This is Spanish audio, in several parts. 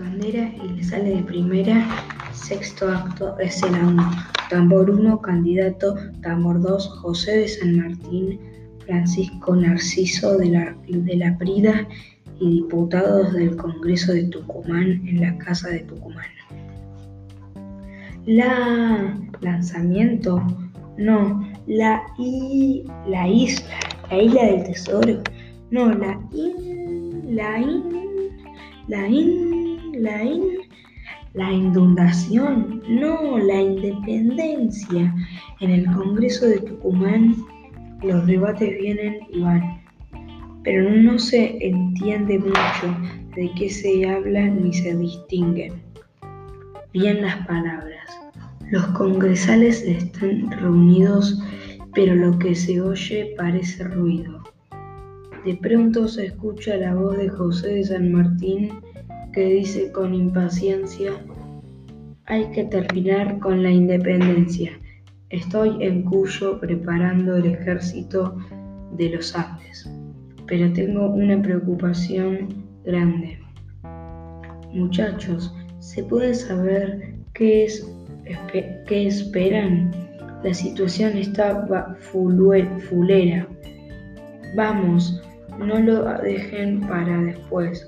bandera y le sale de primera. Sexto acto, escena 1. Tambor 1, candidato. Tambor 2, José de San Martín, Francisco Narciso de la, de la Prida y diputados del Congreso de Tucumán en la Casa de Tucumán. La lanzamiento, no, la, i, la isla, la isla del tesoro, no, la in, la in, la in, la in, la inundación, no, la independencia. En el Congreso de Tucumán los debates vienen y van, pero no se entiende mucho de qué se habla ni se distinguen bien las palabras. Los congresales están reunidos, pero lo que se oye parece ruido. De pronto se escucha la voz de José de San Martín que dice con impaciencia, hay que terminar con la independencia. Estoy en Cuyo preparando el ejército de los Andes, pero tengo una preocupación grande. Muchachos, ¿se puede saber qué, es, qué esperan? La situación está fulera. Vamos, no lo dejen para después.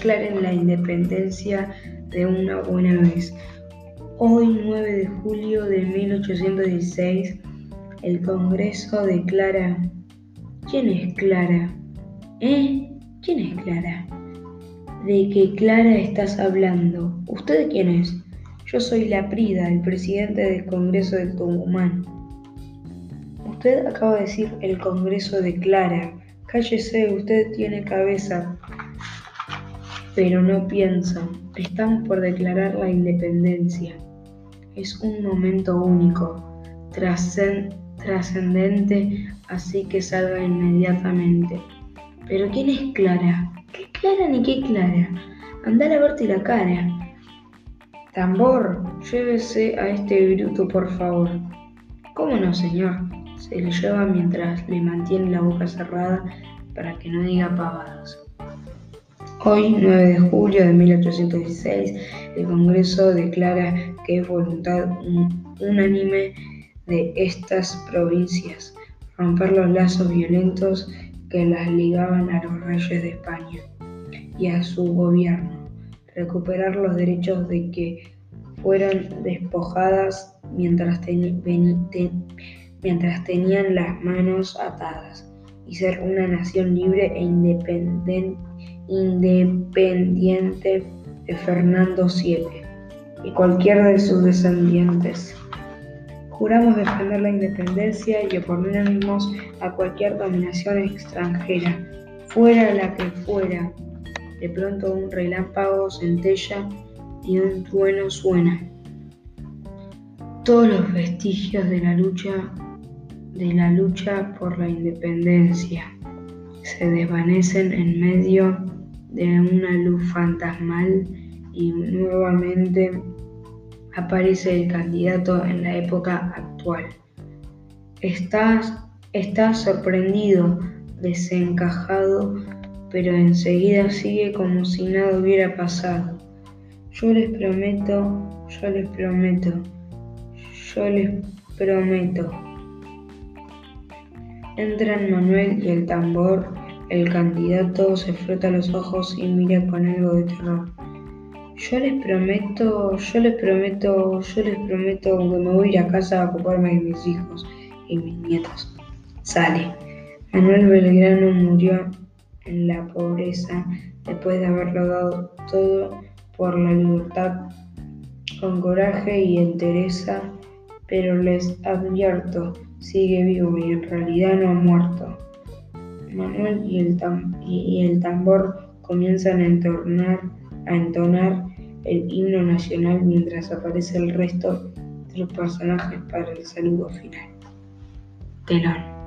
Declaren la independencia de una buena vez. Hoy, 9 de julio de 1816, el Congreso declara... ¿Quién es Clara? ¿Eh? ¿Quién es Clara? ¿De qué Clara estás hablando? ¿Usted quién es? Yo soy la Prida, el presidente del Congreso del Tucumán. Usted acaba de decir el Congreso de Clara. Cállese, usted tiene cabeza, pero no piensa. Estamos por declarar la independencia. Es un momento único, trascendente, así que salga inmediatamente. Pero ¿quién es Clara? ¿Qué Clara ni qué Clara? Andar a verte la cara. Tambor, llévese a este bruto, por favor. ¿Cómo no, señor? Se le lleva mientras le mantiene la boca cerrada para que no diga pavadas. Hoy, 9 de julio de 1816, el Congreso declara que es voluntad unánime de estas provincias romper los lazos violentos que las ligaban a los reyes de España y a su gobierno, recuperar los derechos de que fueron despojadas mientras, mientras tenían las manos atadas y ser una nación libre e independiente independiente de Fernando VII y cualquiera de sus descendientes. Juramos defender la independencia y oponernos a cualquier dominación extranjera, fuera la que fuera. De pronto un relámpago centella y un trueno suena. Todos los vestigios de la lucha de la lucha por la independencia se desvanecen en medio de una luz fantasmal y nuevamente aparece el candidato en la época actual. Estás, sorprendido, desencajado, pero enseguida sigue como si nada hubiera pasado. Yo les prometo, yo les prometo, yo les prometo. Entran Manuel y el tambor el candidato se frota los ojos y mira con algo de terror. Yo les prometo, yo les prometo, yo les prometo que me voy a ir a casa a ocuparme de mis hijos y mis nietos. Sale. Manuel Belgrano murió en la pobreza después de haberlo dado todo por la libertad, con coraje y entereza, pero les advierto, sigue vivo y en realidad no ha muerto. Manuel y el, y el tambor comienzan a entonar, a entonar el himno nacional mientras aparece el resto de los personajes para el saludo final. Telón.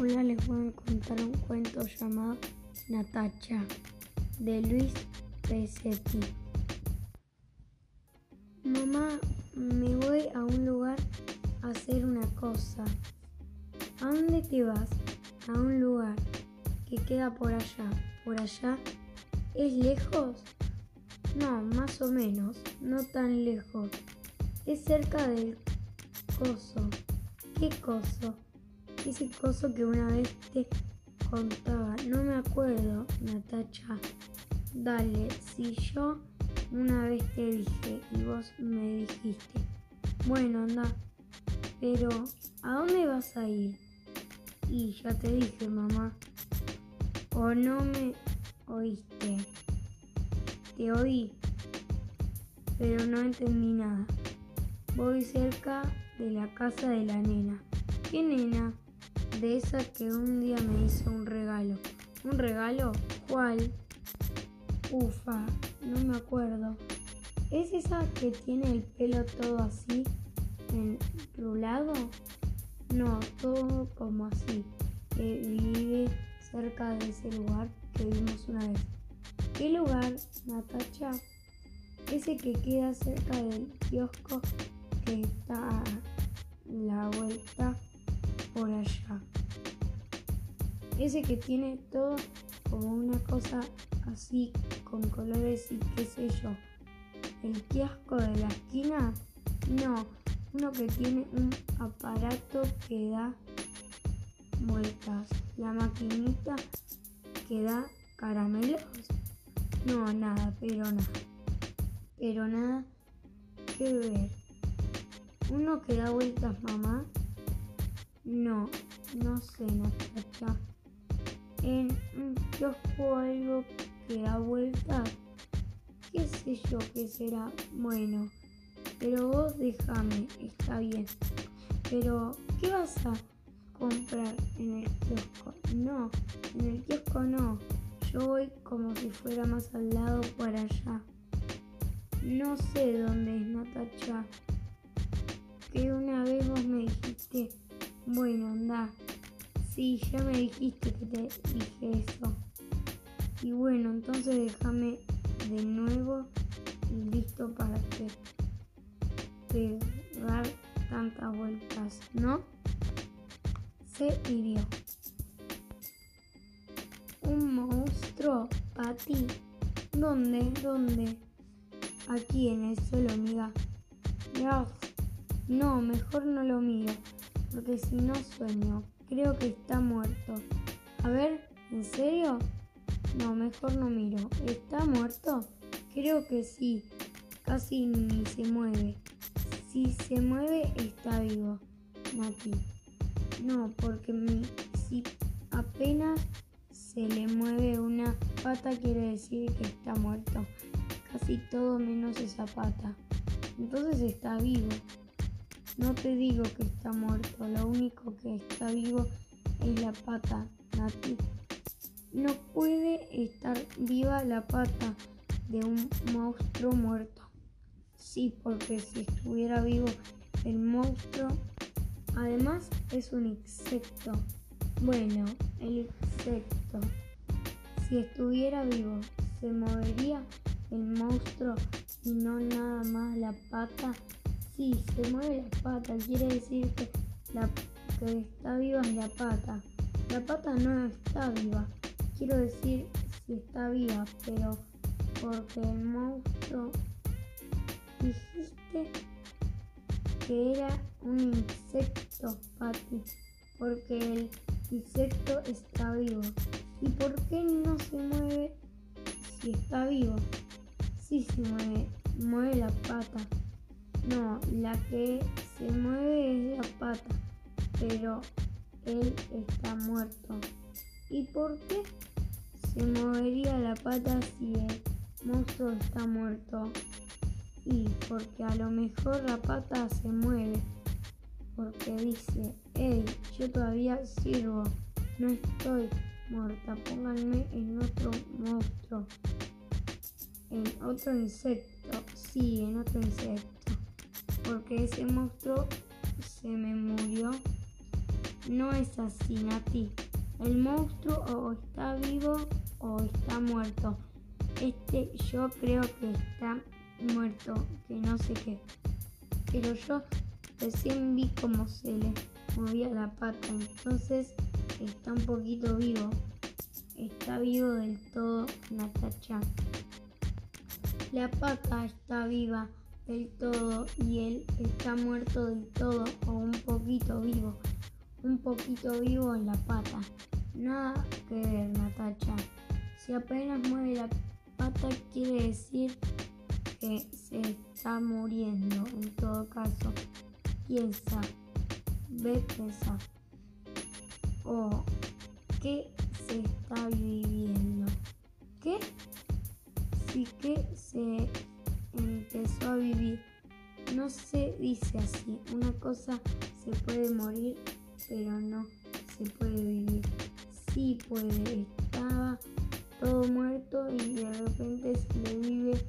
Hoy les voy a contar un cuento llamado Natacha de Luis Pesetti. Mamá, me voy a un lugar a hacer una cosa. ¿A dónde te vas? A un lugar que queda por allá. ¿Por allá? ¿Es lejos? No, más o menos, no tan lejos. Es cerca del coso. ¿Qué coso? Ese coso que una vez te contaba. No me acuerdo, Natacha. Dale, si yo una vez te dije y vos me dijiste. Bueno, anda. Pero, ¿a dónde vas a ir? Y ya te dije, mamá. ¿O no me oíste? Te oí, pero no entendí nada. Voy cerca de la casa de la nena. ¿Qué nena? De esa que un día me hizo un regalo. ¿Un regalo? ¿Cuál? Ufa, no me acuerdo. ¿Es esa que tiene el pelo todo así, enrulado? No, todo como así, que vive cerca de ese lugar que vimos una vez. ¿Qué lugar, Natacha? Ese que queda cerca del kiosco que está a la vuelta por allá. Ese que tiene todo como una cosa así con colores y qué sé yo. El kiosco de la esquina, no, uno que tiene un aparato que da vueltas. La maquinita que da caramelos. No, nada, pero nada. Pero nada que ver. Uno que da vueltas, mamá. No, no sé, Natacha. En un kiosco algo que da vueltas. ¿Qué sé yo qué será? Bueno, pero vos déjame, está bien. Pero, ¿qué vas a comprar en el kiosco? No, en el kiosco no. Yo voy como si fuera más al lado por allá. No sé dónde es Natacha. Que una vez vos me dijiste, bueno, anda. Sí, ya me dijiste que te dije eso. Y bueno, entonces déjame de nuevo listo para que pegar tantas vueltas, ¿no? Se hirió. Un monstruo, ti ¿Dónde? ¿Dónde? Aquí en el suelo, amiga. No, mejor no lo miro, porque si no sueño. Creo que está muerto. A ver, ¿en serio? No, mejor no miro. ¿Está muerto? Creo que sí. Casi ni se mueve. Si se mueve, está vivo. Nati. No, porque si apenas se le mueve una pata quiere decir que está muerto. Casi todo menos esa pata. Entonces está vivo. No te digo que está muerto, lo único que está vivo es la pata, Nati. No puede estar viva la pata de un monstruo muerto. Sí, porque si estuviera vivo el monstruo, además es un insecto. Bueno, el insecto. Si estuviera vivo, se movería el monstruo y no nada más la pata Sí, se mueve la pata, quiere decir que la que está viva es la pata. La pata no está viva, quiero decir si está viva, pero porque el monstruo dijiste que era un insecto, Pati, porque el insecto está vivo. ¿Y por qué no se mueve si está vivo? Sí se mueve, mueve la pata. No, la que se mueve es la pata, pero él está muerto. ¿Y por qué se movería la pata si el monstruo está muerto? Y porque a lo mejor la pata se mueve, porque dice, hey, yo todavía sirvo, no estoy muerta, pónganme en otro monstruo, en otro insecto, sí, en otro insecto porque ese monstruo se me murió. No es así, Nati. El monstruo o está vivo o está muerto. Este yo creo que está muerto, que no sé qué. Pero yo Recién vi cómo se le movía la pata, entonces está un poquito vivo. Está vivo del todo Natacha. La pata está viva del todo y él está muerto del todo o un poquito vivo. Un poquito vivo en la pata. Nada que ver, Natacha. Si apenas mueve la pata quiere decir que se está muriendo. En todo caso, piensa, ve, piensa. O ¿qué se está viviendo? ¿Qué? Sí que se empezó a vivir. No se dice así. Una cosa se puede morir, pero no se puede vivir. Sí puede. Estaba todo muerto y de repente se le vive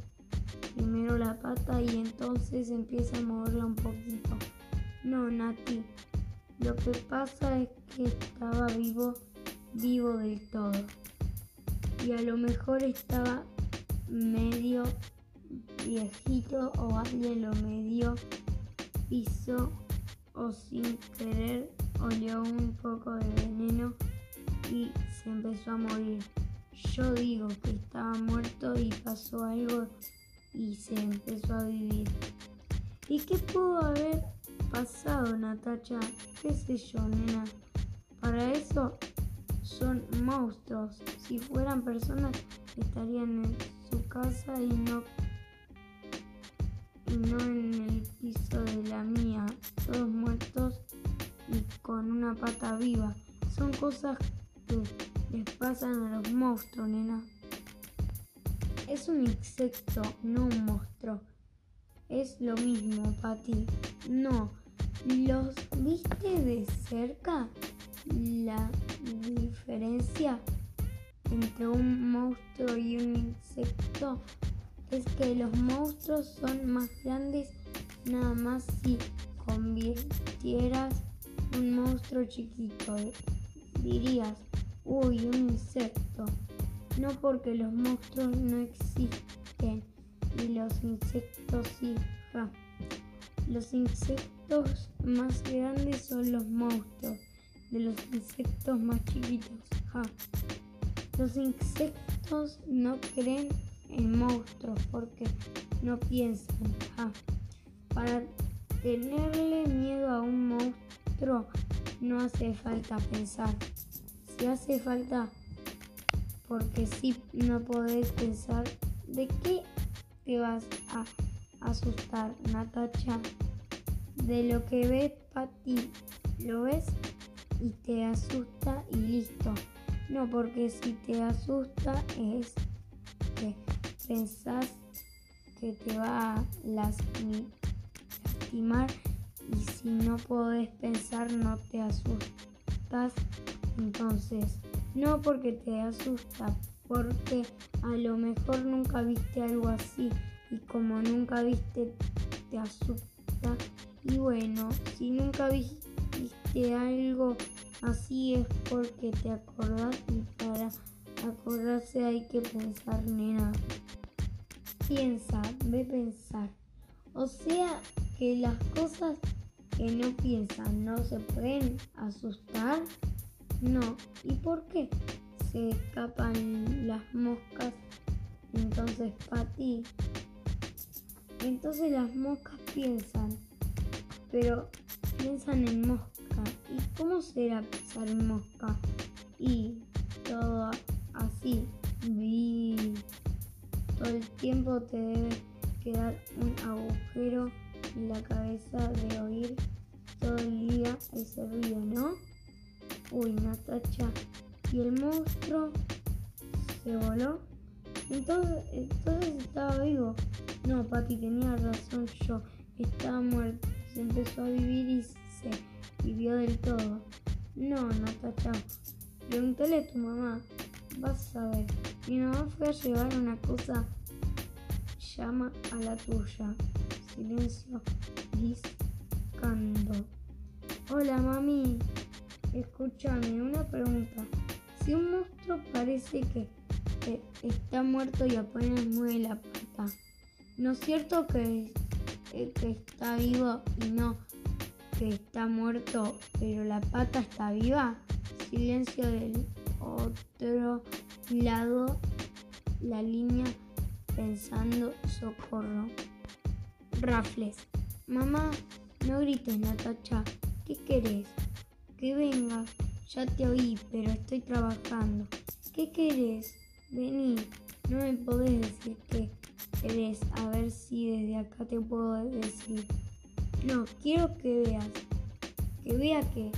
primero la pata y entonces empieza a moverla un poquito. No, Nati. Lo que pasa es que estaba vivo, vivo del todo. Y a lo mejor estaba medio viejito o alguien lo medio hizo o sin querer olió un poco de veneno y se empezó a morir. Yo digo que estaba muerto y pasó algo y se empezó a vivir. ¿Y qué pudo haber pasado, Natacha? ¿Qué sé yo, nena? Para eso son monstruos. Si fueran personas, estarían en su casa y no y no en el piso de la mía, todos muertos y con una pata viva. Son cosas les pasan a los monstruos, nena. Es un insecto, no un monstruo. Es lo mismo, Pati. No. ¿Los viste de cerca? La diferencia entre un monstruo y un insecto es que los monstruos son más grandes nada más si convirtieras un monstruo chiquito. Dirías, uy, un insecto. No porque los monstruos no existen y los insectos sí. Los insectos más grandes son los monstruos de los insectos más chiquitos. Los insectos no creen en monstruos porque no piensan. Para tenerle miedo a un monstruo no hace falta pensar. Si hace falta porque si no podés pensar de qué te vas a asustar, Natacha. De lo que ves para ti, lo ves y te asusta y listo. No, porque si te asusta es que pensás que te va a lastimar y si no podés pensar no te asustas. Entonces, no porque te asusta, porque a lo mejor nunca viste algo así y como nunca viste te asusta. Y bueno, si nunca viste algo así es porque te acordás y para acordarse hay que pensar, nena. Piensa, ve pensar. O sea que las cosas que no piensan no se pueden asustar. No. ¿Y por qué se escapan las moscas? Entonces, ti Entonces las moscas piensan, pero piensan en mosca. ¿Y cómo será pensar en mosca? Y todo así, vi. Todo el tiempo te debe quedar un agujero en la cabeza de oír todo el día ese ruido, ¿no? Uy, Natacha. ¿Y el monstruo se voló? Entonces, entonces estaba vivo. No, Pati, tenía razón yo. Estaba muerto. Se empezó a vivir y se vivió del todo. No, Natacha. Pregúntale a tu mamá. Vas a ver. Mi mamá fue a llevar una cosa. Llama a la tuya. Silencio. Discando. Hola, mami. Escúchame, una pregunta. Si un monstruo parece que, está muerto y apenas mueve la pata, ¿no es cierto que, que está vivo y no que está muerto, pero la pata está viva. Silencio del otro lado, la línea pensando socorro. Rafles. Mamá, no grites, Natacha. ¿Qué querés? Que venga. Ya te oí, pero estoy trabajando. ¿Qué querés? Vení. No me podés decir qué querés. A ver si desde acá te puedo decir. No, quiero que veas. Que vea que,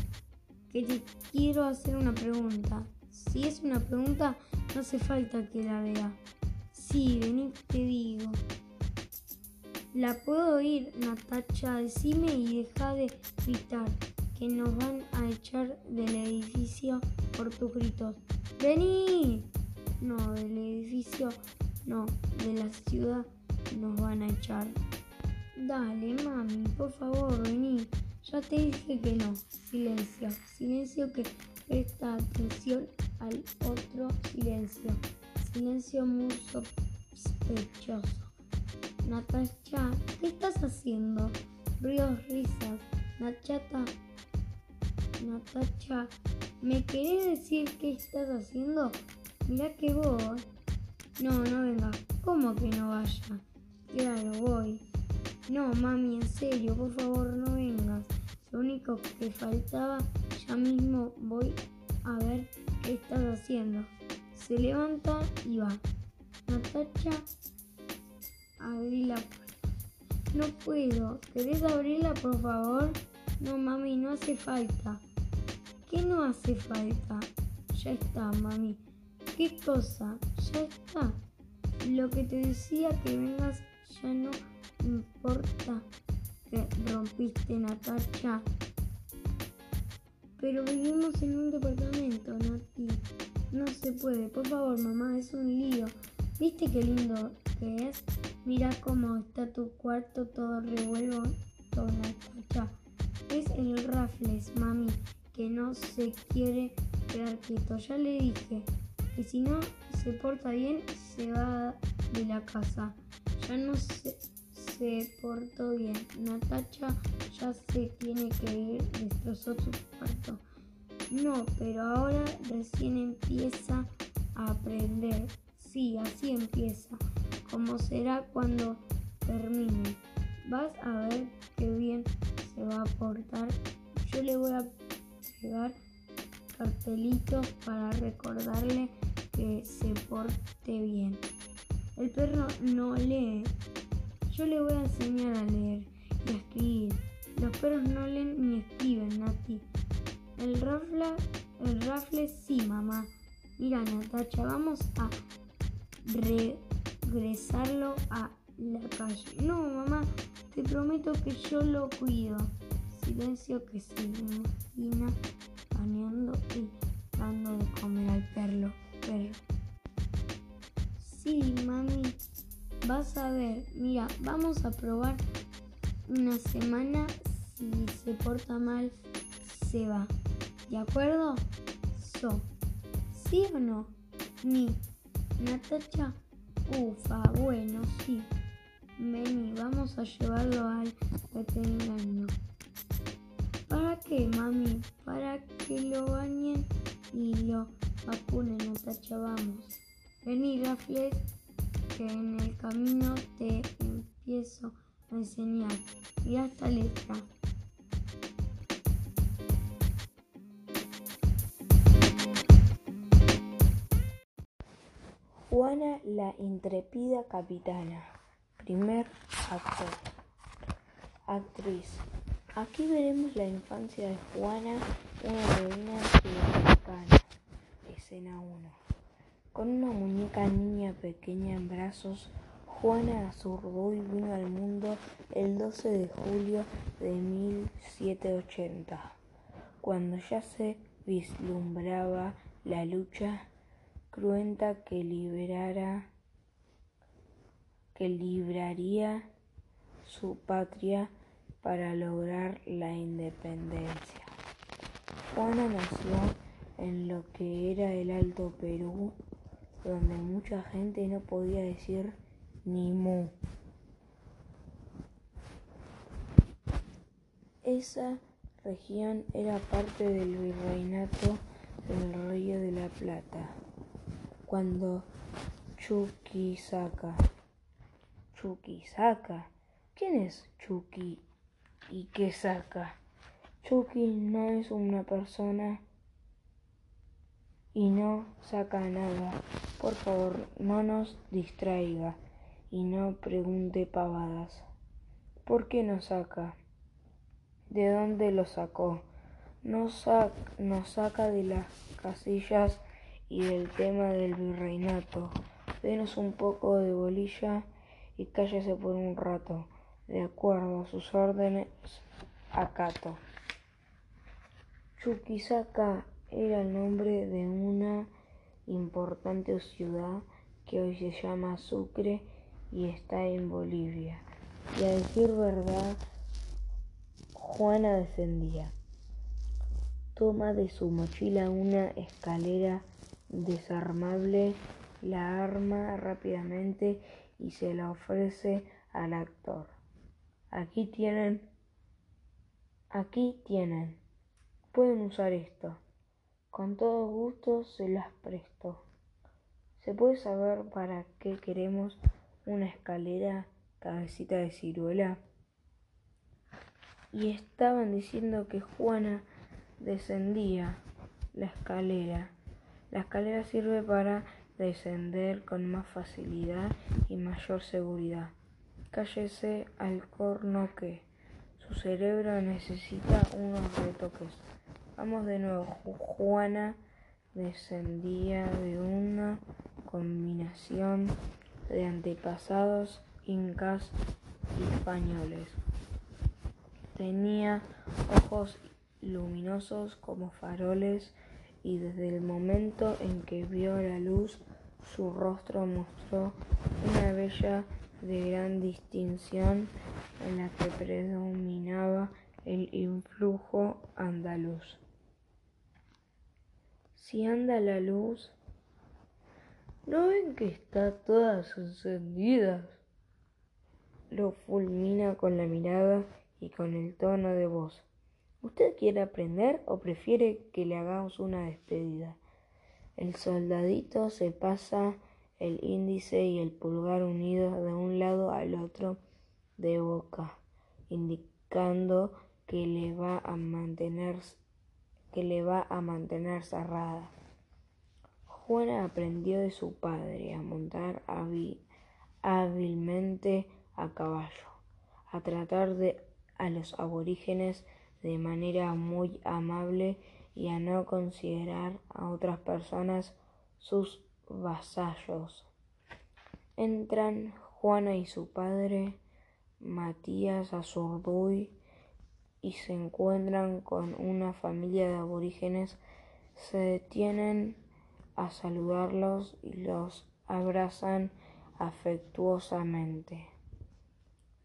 que te quiero hacer una pregunta. Si es una pregunta, no hace falta que la vea. Sí, vení, te digo. La puedo oír, Natacha, decime y deja de gritar, nos van a echar del edificio por tus gritos. ¡Vení! No, del edificio, no, de la ciudad nos van a echar. Dale, mami, por favor, vení. Ya te dije que no. Silencio, silencio que presta atención al otro silencio. Silencio muy sospechoso. Natacha, ¿qué estás haciendo? Ríos, risas. Nachata, Natacha, ¿me querés decir qué estás haciendo? Mira que vos. No, no venga. ¿Cómo que no vaya? Claro, voy. No, mami, en serio, por favor, no vengas. Lo único que faltaba, ya mismo voy a ver qué estás haciendo. Se levanta y va. Natacha, abrí la puerta. No puedo. ¿Querés abrirla, por favor? No, mami, no hace falta. ¿Qué no hace falta? Ya está, mami. ¿Qué cosa? Ya está. Lo que te decía que vengas ya no importa que rompiste Natacha. Pero vivimos en un departamento, Nati. No se puede. Por favor, mamá, es un lío. ¿Viste qué lindo que es? Mira cómo está tu cuarto todo revuelto, Natacha. Es el Raffles, mami, que no se quiere quedar quieto. Ya le dije que si no se porta bien, se va de la casa. Ya no se, se portó bien. Natacha ya se tiene que ir, destrozó su cuarto. No, pero ahora recién empieza a aprender. Sí, así empieza. Como será cuando termine. Vas a ver qué bien se va a portar. Yo le voy a pegar cartelitos para recordarle que se porte bien. El perro no lee. Yo le voy a enseñar a leer y a escribir. Los perros no leen ni escriben, Nati. El rafle, el rafle sí, mamá. Mira, Natacha, vamos a regresarlo a la calle. No, mamá, te prometo que yo lo cuido. Silencio que se imagina bañando y dando de comer al perro. perro. Sí, mami, vas a ver. Mira, vamos a probar una semana. Si se porta mal, se va. ¿De acuerdo? So. ¿Sí o no? Ni. Natacha. Ufa, bueno, sí. Vení, vamos a llevarlo al veterinario. ¿Para qué, mami? Para que lo bañen y lo vacunen, Natacha, vamos. Vení, Raffles, que en el camino te empiezo a enseñar. Mira esta letra. Juana la intrépida capitana. Primer actor. Actriz. Aquí veremos la infancia de Juana, una heroína sudamericana. Escena 1. Con una muñeca niña pequeña en brazos, Juana Azurduy vino al mundo el 12 de julio de 1780, cuando ya se vislumbraba la lucha cruenta que liberara que libraría su patria para lograr la independencia. Juana nació en lo que era el Alto Perú, donde mucha gente no podía decir ni mu. Esa región era parte del virreinato del Río de la Plata. Cuando Chuquisaca, Chuquisaca, ¿quién es Chucky y qué saca? Chucky no es una persona y no saca nada. Por favor, no nos distraiga y no pregunte pavadas. ¿Por qué no saca? ¿De dónde lo sacó? Nos, saca de las casillas y del tema del virreinato. Denos un poco de bolilla y cállese por un rato. De acuerdo a sus órdenes, acato. Chuquisaca era el nombre de una importante ciudad que hoy se llama Sucre y está en Bolivia. Y a decir verdad, Juana descendía. Toma de su mochila una escalera desarmable, la arma rápidamente y se la ofrece al actor. Aquí tienen, aquí tienen, pueden usar esto. Con todo gusto se las presto. ¿Se puede saber para qué queremos una escalera cabecita de ciruela? Y estaban diciendo que Juana descendía la escalera. La escalera sirve para descender con más facilidad y mayor seguridad. Cállese al corno que su cerebro necesita unos retoques. Vamos de nuevo. Juana descendía de una combinación de antepasados incas y españoles. Tenía ojos luminosos como faroles y desde el momento en que vio la luz su rostro mostró una bella de gran distinción en la que predominaba el influjo andaluz. Si anda la luz, ¿no ven que está todas encendidas? Lo fulmina con la mirada y con el tono de voz. ¿Usted quiere aprender o prefiere que le hagamos una despedida? El soldadito se pasa el índice y el pulgar unidos de un lado al otro de boca, indicando que le va a mantener que le va a mantener cerrada. Juana aprendió de su padre a montar hábilmente a caballo, a tratar de, a los aborígenes de manera muy amable y a no considerar a otras personas sus vasallos. Entran Juana y su padre, Matías Azurduy, y se encuentran con una familia de aborígenes, se detienen a saludarlos y los abrazan afectuosamente.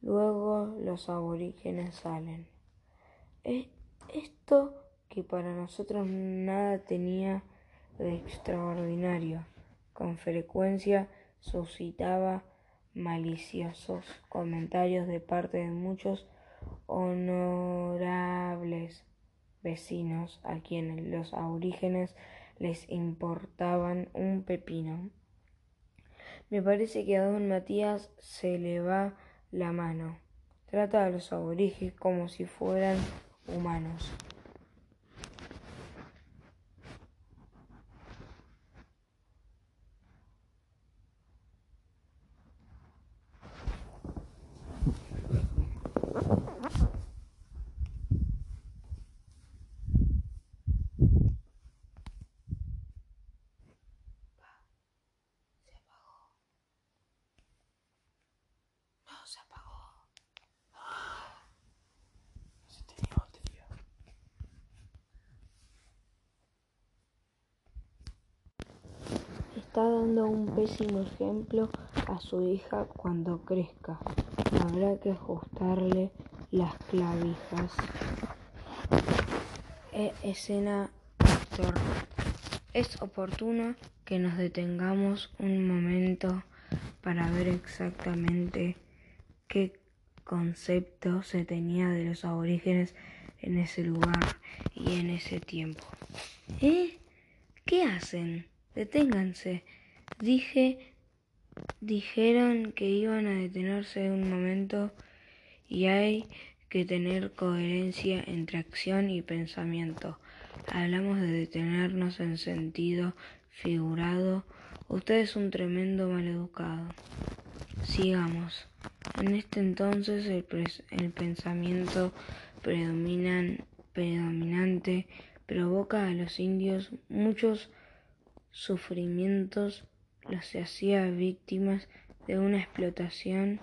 Luego los aborígenes salen. Esto que para nosotros nada tenía de extraordinario, con frecuencia suscitaba maliciosos comentarios de parte de muchos honorables vecinos a quienes los aborígenes les importaban un pepino. Me parece que a don Matías se le va la mano. Trata a los aborígenes como si fueran humanos. Está dando un pésimo ejemplo a su hija cuando crezca. Habrá que ajustarle las clavijas. E escena Es oportuno que nos detengamos un momento para ver exactamente qué concepto se tenía de los aborígenes en ese lugar y en ese tiempo. ¿Eh? ¿Qué hacen? Deténganse. Dije, dijeron que iban a detenerse un momento y hay que tener coherencia entre acción y pensamiento. Hablamos de detenernos en sentido figurado. Usted es un tremendo maleducado. Sigamos. En este entonces el, el pensamiento predominante provoca a los indios muchos sufrimientos, los hacía víctimas de una explotación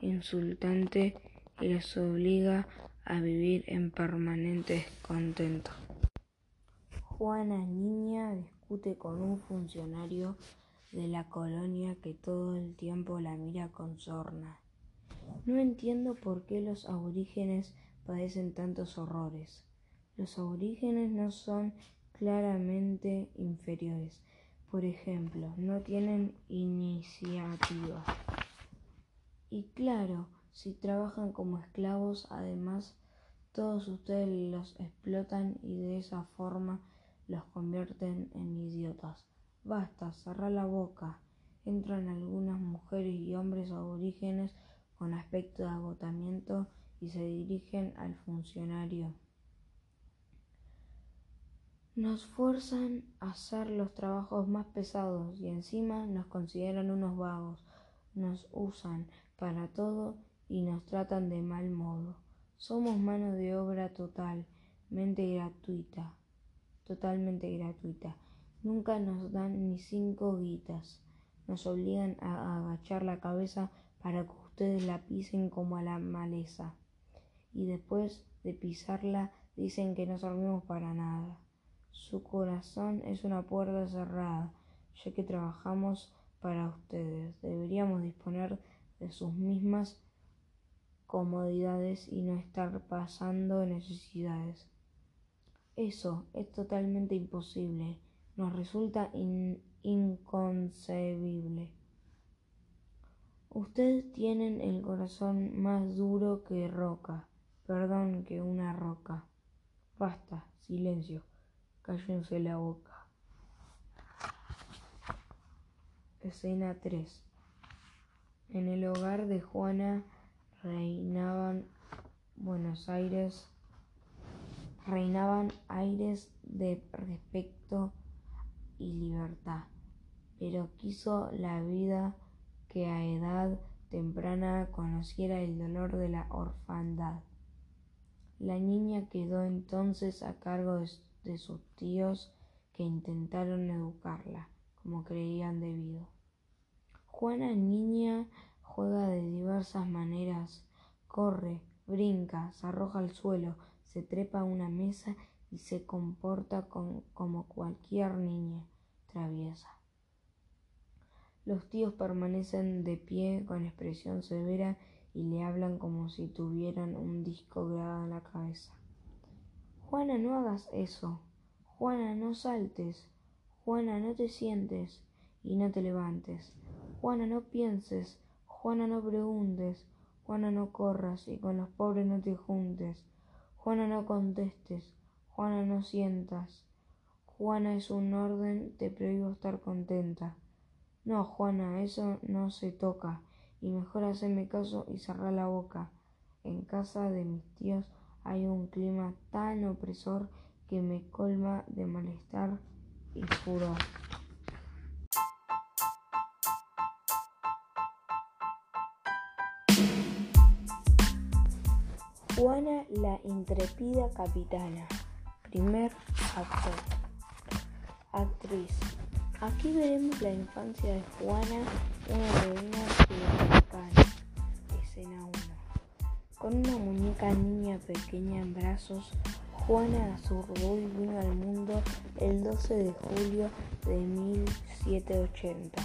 insultante y los obliga a vivir en permanente descontento. Juana Niña discute con un funcionario de la colonia que todo el tiempo la mira con sorna. No entiendo por qué los aborígenes padecen tantos horrores. Los aborígenes no son claramente inferiores. Por ejemplo, no tienen iniciativa. Y claro, si trabajan como esclavos, además, todos ustedes los explotan y de esa forma los convierten en idiotas. Basta, cerrar la boca. Entran algunas mujeres y hombres aborígenes con aspecto de agotamiento y se dirigen al funcionario. Nos fuerzan a hacer los trabajos más pesados y encima nos consideran unos vagos, nos usan para todo y nos tratan de mal modo. Somos mano de obra totalmente gratuita, totalmente gratuita. Nunca nos dan ni cinco guitas. Nos obligan a agachar la cabeza para que ustedes la pisen como a la maleza. Y después de pisarla dicen que no servimos para nada. Su corazón es una puerta cerrada, ya que trabajamos para ustedes. Deberíamos disponer de sus mismas comodidades y no estar pasando necesidades. Eso es totalmente imposible, nos resulta inconcebible. Ustedes tienen el corazón más duro que roca, perdón, que una roca. Basta, silencio, cállense la boca. Escena 3. En el hogar de Juana reinaban Buenos Aires, reinaban aires de respeto y libertad, pero quiso la vida que a edad temprana conociera el dolor de la orfandad. La niña quedó entonces a cargo de, de sus tíos que intentaron educarla como creían debido. Juana niña Juega de diversas maneras, corre, brinca, se arroja al suelo, se trepa a una mesa y se comporta como cualquier niña traviesa. Los tíos permanecen de pie con expresión severa y le hablan como si tuvieran un disco grabado en la cabeza. Juana, no hagas eso. Juana, no saltes. Juana, no te sientes y no te levantes. Juana, no pienses. Juana, no preguntes, Juana, no corras y con los pobres no te juntes. Juana, no contestes, Juana, no sientas. Juana es un orden, te prohíbo estar contenta. No, Juana, eso no se toca, y mejor hacerme caso y cerrar la boca. En casa de mis tíos hay un clima tan opresor que me colma de malestar y furor. Juana la intrépida capitana. Primer actor. Actriz. Aquí veremos la infancia de Juana, una reina sudamericana. Escena 1. Con una muñeca niña pequeña en brazos, Juana azurró y vino al mundo el 12 de julio de 1780,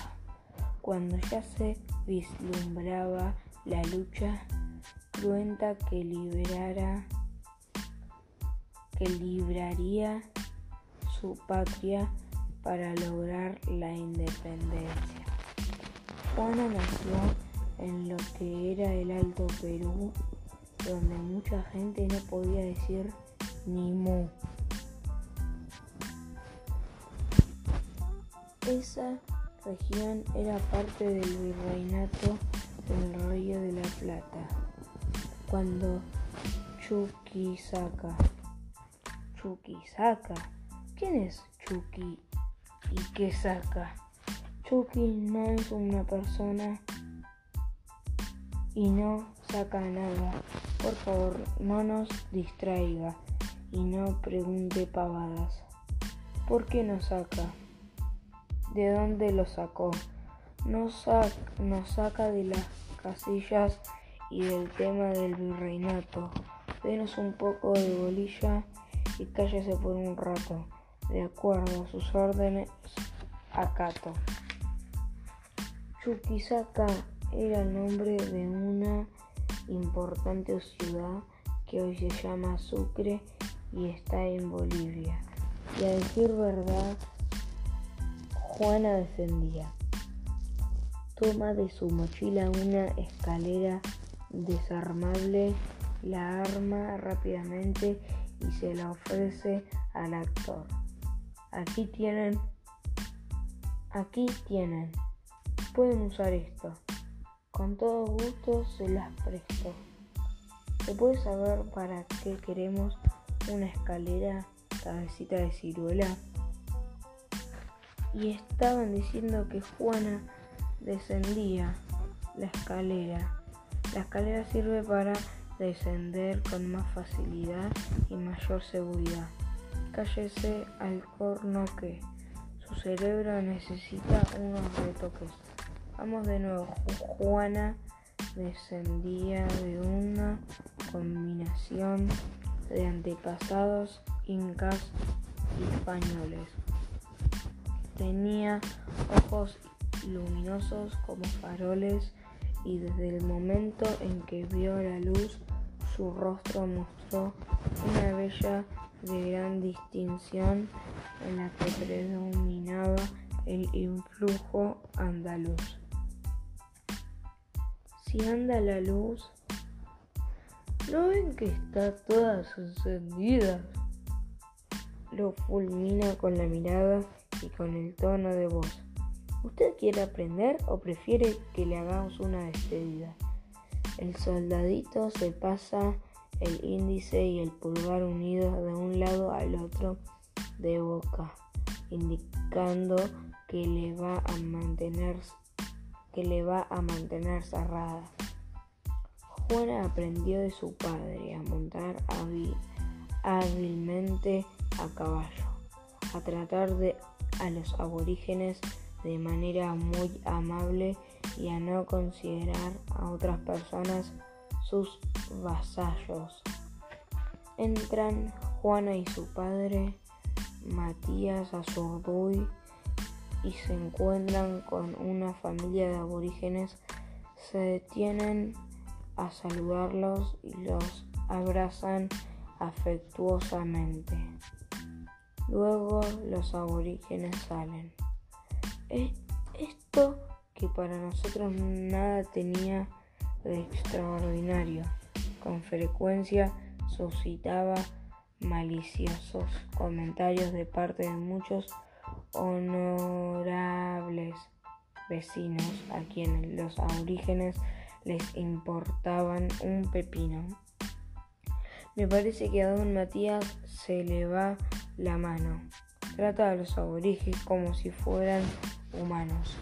cuando ya se vislumbraba la lucha cruenta que liberara que libraría su patria para lograr la independencia. Juana nació en lo que era el Alto Perú, donde mucha gente no podía decir ni mu. Esa región era parte del virreinato del Río de la Plata. Cuando Chuquisaca, Chuquisaca, ¿quién es Chucky y qué saca? Chucky no es una persona y no saca nada. Por favor, no nos distraiga y no pregunte pavadas. ¿Por qué no saca? ¿De dónde lo sacó? Nos, saca de las casillas y del tema del virreinato. Denos un poco de bolilla y cállese por un rato. De acuerdo a sus órdenes, acato. Chuquisaca era el nombre de una importante ciudad que hoy se llama Sucre y está en Bolivia. Y a decir verdad, Juana descendía. Toma de su mochila una escalera desarmable, la arma rápidamente y se la ofrece al actor. Aquí tienen, aquí tienen, pueden usar esto. Con todo gusto se las presto. ¿Se puede saber para qué queremos una escalera cabecita de ciruela? Y estaban diciendo que Juana descendía la escalera. La escalera sirve para descender con más facilidad y mayor seguridad. Cállese al corno que su cerebro necesita unos retoques. Vamos de nuevo. Juana descendía de una combinación de antepasados incas y españoles. Tenía ojos luminosos como faroles y desde el momento en que vio la luz su rostro mostró una bella de gran distinción en la que predominaba el influjo andaluz. Si anda la luz, ¿no ven que está todas encendidas? Lo fulmina con la mirada y con el tono de voz. ¿Usted quiere aprender o prefiere que le hagamos una despedida? El soldadito se pasa el índice y el pulgar unidos de un lado al otro de boca, indicando que le va a mantener que le va a mantener cerrada. Juana aprendió de su padre a montar hábilmente a caballo, a tratar de, a los aborígenes de manera muy amable y a no considerar a otras personas sus vasallos. Entran Juana y su padre, Matías Azurduy, y se encuentran con una familia de aborígenes, se detienen a saludarlos y los abrazan afectuosamente. Luego los aborígenes salen. Esto que para nosotros nada tenía de extraordinario, con frecuencia suscitaba maliciosos comentarios de parte de muchos honorables vecinos a quienes los aborígenes les importaban un pepino. Me parece que a don Matías se le va la mano. Trata a los aborígenes como si fueran humanos.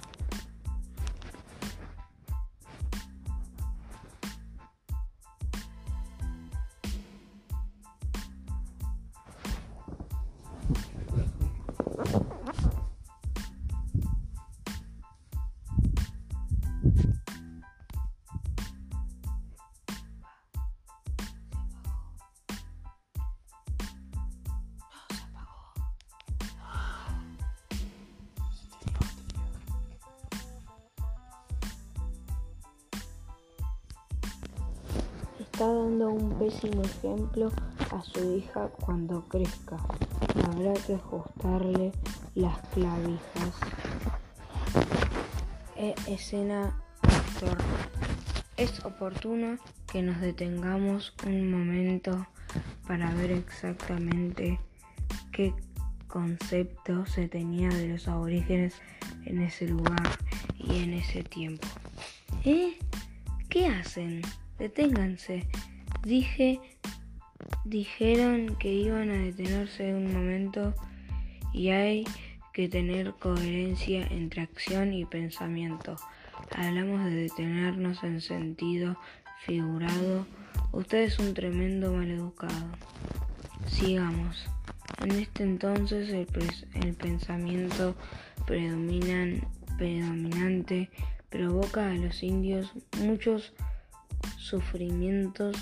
Está dando un pésimo ejemplo a su hija cuando crezca. Habrá que ajustarle las clavijas. E escena actor. Es oportuno que nos detengamos un momento para ver exactamente qué concepto se tenía de los aborígenes en ese lugar y en ese tiempo. ¿Eh? ¿Qué hacen? Deténganse. Dije, dijeron que iban a detenerse un momento y hay que tener coherencia entre acción y pensamiento. Hablamos de detenernos en sentido figurado. Usted es un tremendo maleducado. Sigamos. En este entonces el, el pensamiento predominante provoca a los indios muchos sufrimientos,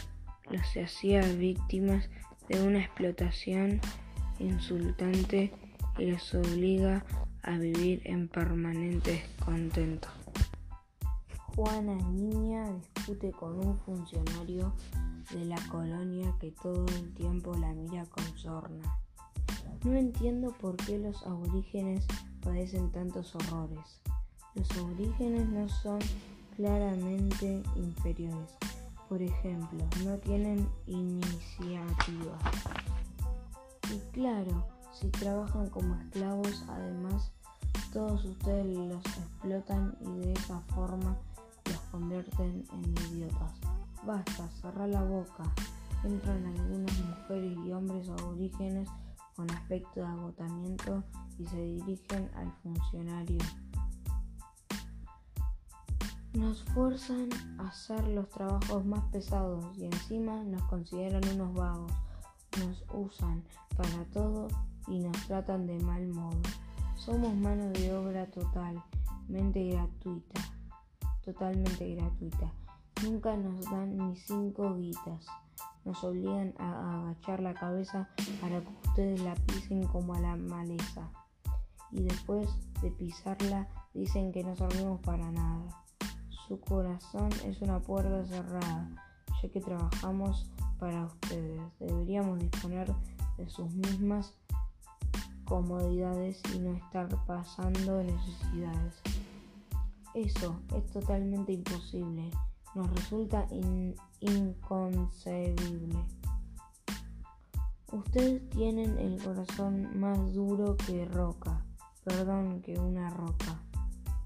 los hacía víctimas de una explotación insultante y los obliga a vivir en permanente descontento. Juana Niña discute con un funcionario de la colonia que todo el tiempo la mira con sorna. No entiendo por qué los aborígenes padecen tantos horrores. Los aborígenes no son claramente inferiores. Por ejemplo, no tienen iniciativa. Y claro, si trabajan como esclavos, además, todos ustedes los explotan y de esa forma los convierten en idiotas. Basta, cerrar la boca. Entran algunas mujeres y hombres aborígenes con aspecto de agotamiento y se dirigen al funcionario. Nos fuerzan a hacer los trabajos más pesados y encima nos consideran unos vagos. Nos usan para todo y nos tratan de mal modo. Somos mano de obra totalmente gratuita, totalmente gratuita. Nunca nos dan ni cinco guitas. Nos obligan a agachar la cabeza para que ustedes la pisen como a la maleza. Y después de pisarla dicen que no servimos para nada. Su corazón es una puerta cerrada, ya que trabajamos para ustedes. Deberíamos disponer de sus mismas comodidades y no estar pasando necesidades. Eso es totalmente imposible, nos resulta inconcebible. Ustedes tienen el corazón más duro que roca, perdón, que una roca.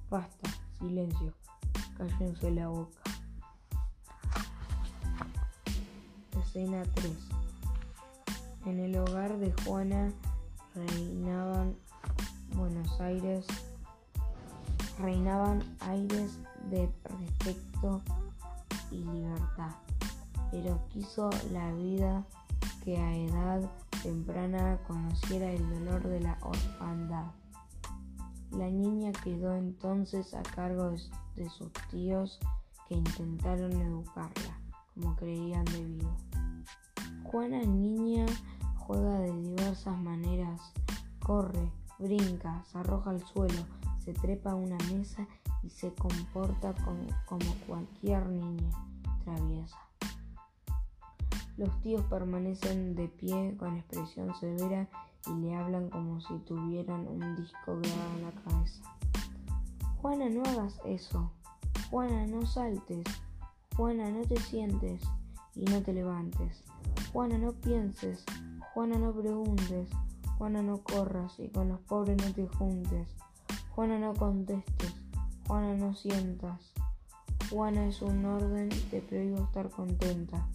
Basta, silencio, cállense la boca. Escena 3. En el hogar de Juana reinaban Buenos Aires, reinaban aires de respeto y libertad, pero quiso la vida que a edad temprana conociera el dolor de la orfandad. La niña quedó entonces a cargo de sus tíos que intentaron educarla como creían debido. Juana niña Juega de diversas maneras. Corre, brinca, se arroja al suelo, se trepa a una mesa y se comporta como cualquier niña traviesa. Los tíos permanecen de pie con expresión severa y le hablan como si tuvieran un disco grabado en la cabeza. Juana, no hagas eso. Juana, no saltes. Juana, no te sientes y no te levantes. Juana, no pienses. Juana, no preguntes. Juana, no corras y con los pobres no te juntes. Juana, no contestes. Juana, no sientas. Juana es un orden te prohíbo estar contenta.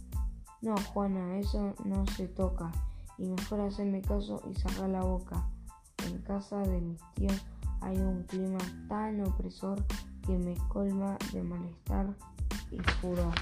No, Juana, eso no se toca. Y mejor hacerme caso y cerrar la boca. En casa de mis tíos hay un clima tan opresor que me colma de malestar y furor.